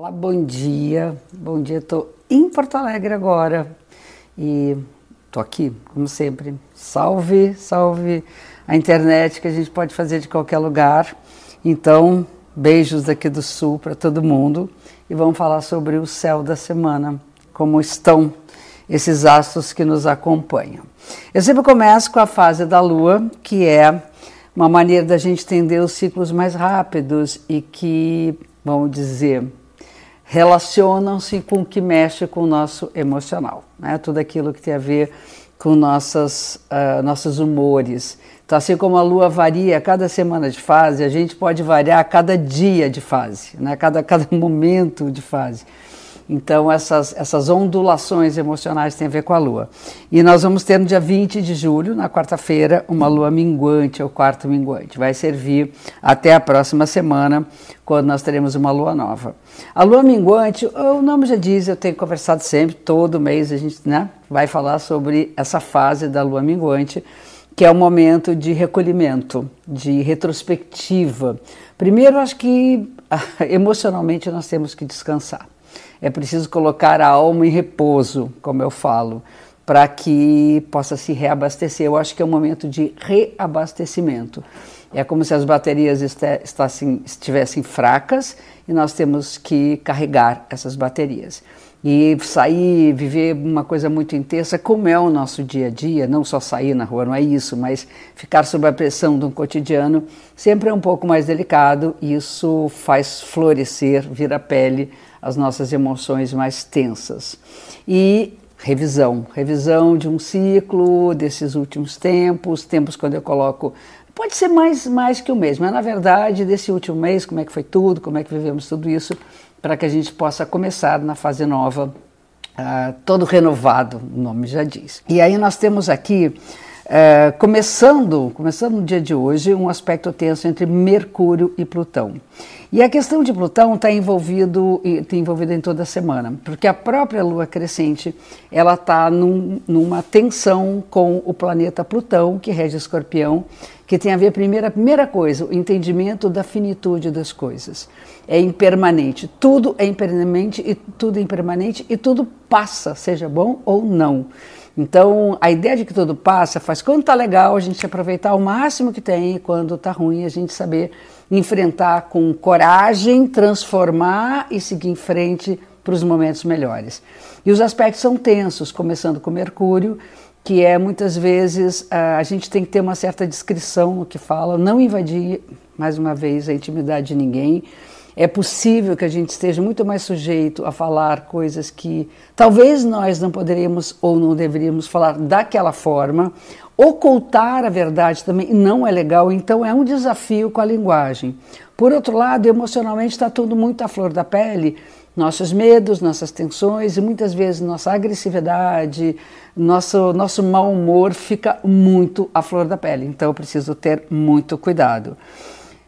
Olá, bom dia. Bom dia, estou em Porto Alegre agora e estou aqui, como sempre. Salve, salve a internet que a gente pode fazer de qualquer lugar. Então, beijos daqui do Sul para todo mundo e vamos falar sobre o céu da semana, como estão esses astros que nos acompanham. Eu sempre começo com a fase da Lua, que é uma maneira da gente entender os ciclos mais rápidos e que, vamos dizer, relacionam-se com o que mexe com o nosso emocional, né? tudo aquilo que tem a ver com nossas, uh, nossos humores. Então, assim como a lua varia cada semana de fase, a gente pode variar a cada dia de fase, né? cada, cada momento de fase. Então, essas, essas ondulações emocionais têm a ver com a lua. E nós vamos ter no dia 20 de julho, na quarta-feira, uma lua minguante, ou quarto minguante. Vai servir até a próxima semana, quando nós teremos uma lua nova. A lua minguante, o nome já diz, eu tenho conversado sempre, todo mês a gente né, vai falar sobre essa fase da lua minguante que é o momento de recolhimento, de retrospectiva. Primeiro, acho que emocionalmente nós temos que descansar é preciso colocar a alma em repouso, como eu falo, para que possa se reabastecer. Eu acho que é um momento de reabastecimento. É como se as baterias estivessem fracas e nós temos que carregar essas baterias. E sair, viver uma coisa muito intensa, como é o nosso dia a dia, não só sair na rua, não é isso, mas ficar sob a pressão de um cotidiano, sempre é um pouco mais delicado e isso faz florescer, vir a pele as nossas emoções mais tensas. E revisão, revisão de um ciclo desses últimos tempos, tempos quando eu coloco pode ser mais mais que o mês, mas na verdade desse último mês, como é que foi tudo, como é que vivemos tudo isso, para que a gente possa começar na fase nova, uh, todo renovado, o nome já diz. E aí nós temos aqui Uh, começando, começando no dia de hoje, um aspecto tenso entre Mercúrio e Plutão. E a questão de Plutão está envolvido, tá envolvida em toda a semana, porque a própria Lua crescente ela está num, numa tensão com o planeta Plutão, que rege Escorpião, que tem a ver primeira primeira coisa, o entendimento da finitude das coisas. É impermanente, tudo é impermanente e tudo é impermanente e tudo passa, seja bom ou não. Então, a ideia de que tudo passa faz quando está legal a gente aproveitar o máximo que tem e quando está ruim a gente saber enfrentar com coragem, transformar e seguir em frente para os momentos melhores. E os aspectos são tensos, começando com Mercúrio, que é muitas vezes a gente tem que ter uma certa discrição no que fala, não invadir, mais uma vez, a intimidade de ninguém. É possível que a gente esteja muito mais sujeito a falar coisas que talvez nós não poderíamos ou não deveríamos falar daquela forma, Ocultar a verdade também não é legal, então é um desafio com a linguagem. Por outro lado, emocionalmente está tudo muito à flor da pele, nossos medos, nossas tensões e muitas vezes nossa agressividade, nosso, nosso mau humor fica muito à flor da pele. Então eu preciso ter muito cuidado.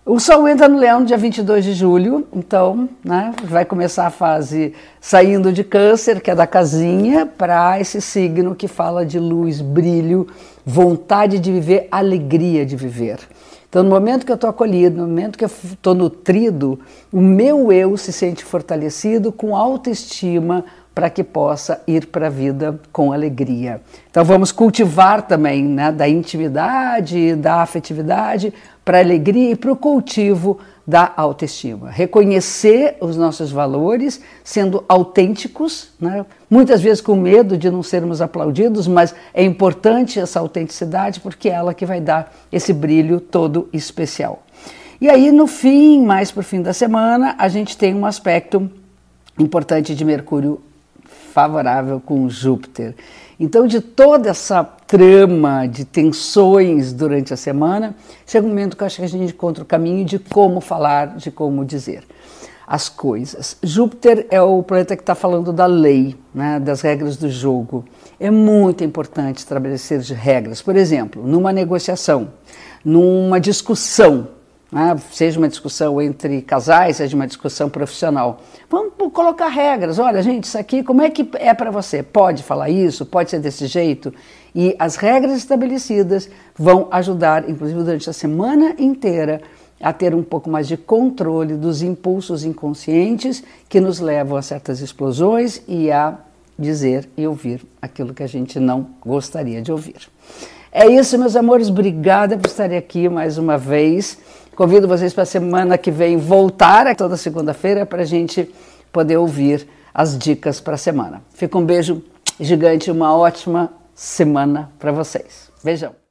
O Sol entra no Leão no dia 22 de julho, então né, vai começar a fase saindo de Câncer, que é da casinha, para esse signo que fala de luz, brilho, vontade de viver, alegria de viver. Então, no momento que eu estou acolhido, no momento que eu estou nutrido, o meu eu se sente fortalecido, com autoestima, para que possa ir para a vida com alegria. Então vamos cultivar também né, da intimidade, da afetividade, para a alegria e para o cultivo da autoestima. Reconhecer os nossos valores, sendo autênticos, né? muitas vezes com medo de não sermos aplaudidos, mas é importante essa autenticidade porque é ela que vai dar esse brilho todo especial. E aí, no fim, mais para o fim da semana, a gente tem um aspecto importante de Mercúrio favorável com Júpiter. Então, de toda essa trama de tensões durante a semana, chega um momento que eu acho que a gente encontra o caminho de como falar, de como dizer as coisas. Júpiter é o planeta que está falando da lei, né, das regras do jogo. É muito importante estabelecer regras. Por exemplo, numa negociação, numa discussão, né, seja uma discussão entre casais, seja uma discussão profissional. Vamos colocar regras. Olha, gente, isso aqui, como é que é para você? Pode falar isso? Pode ser desse jeito? E as regras estabelecidas vão ajudar, inclusive durante a semana inteira, a ter um pouco mais de controle dos impulsos inconscientes que nos levam a certas explosões e a dizer e ouvir aquilo que a gente não gostaria de ouvir. É isso, meus amores. Obrigada por estarem aqui mais uma vez. Convido vocês para a semana que vem voltar toda segunda-feira para a gente poder ouvir as dicas para a semana. Fica um beijo gigante, uma ótima semana para vocês. Beijão.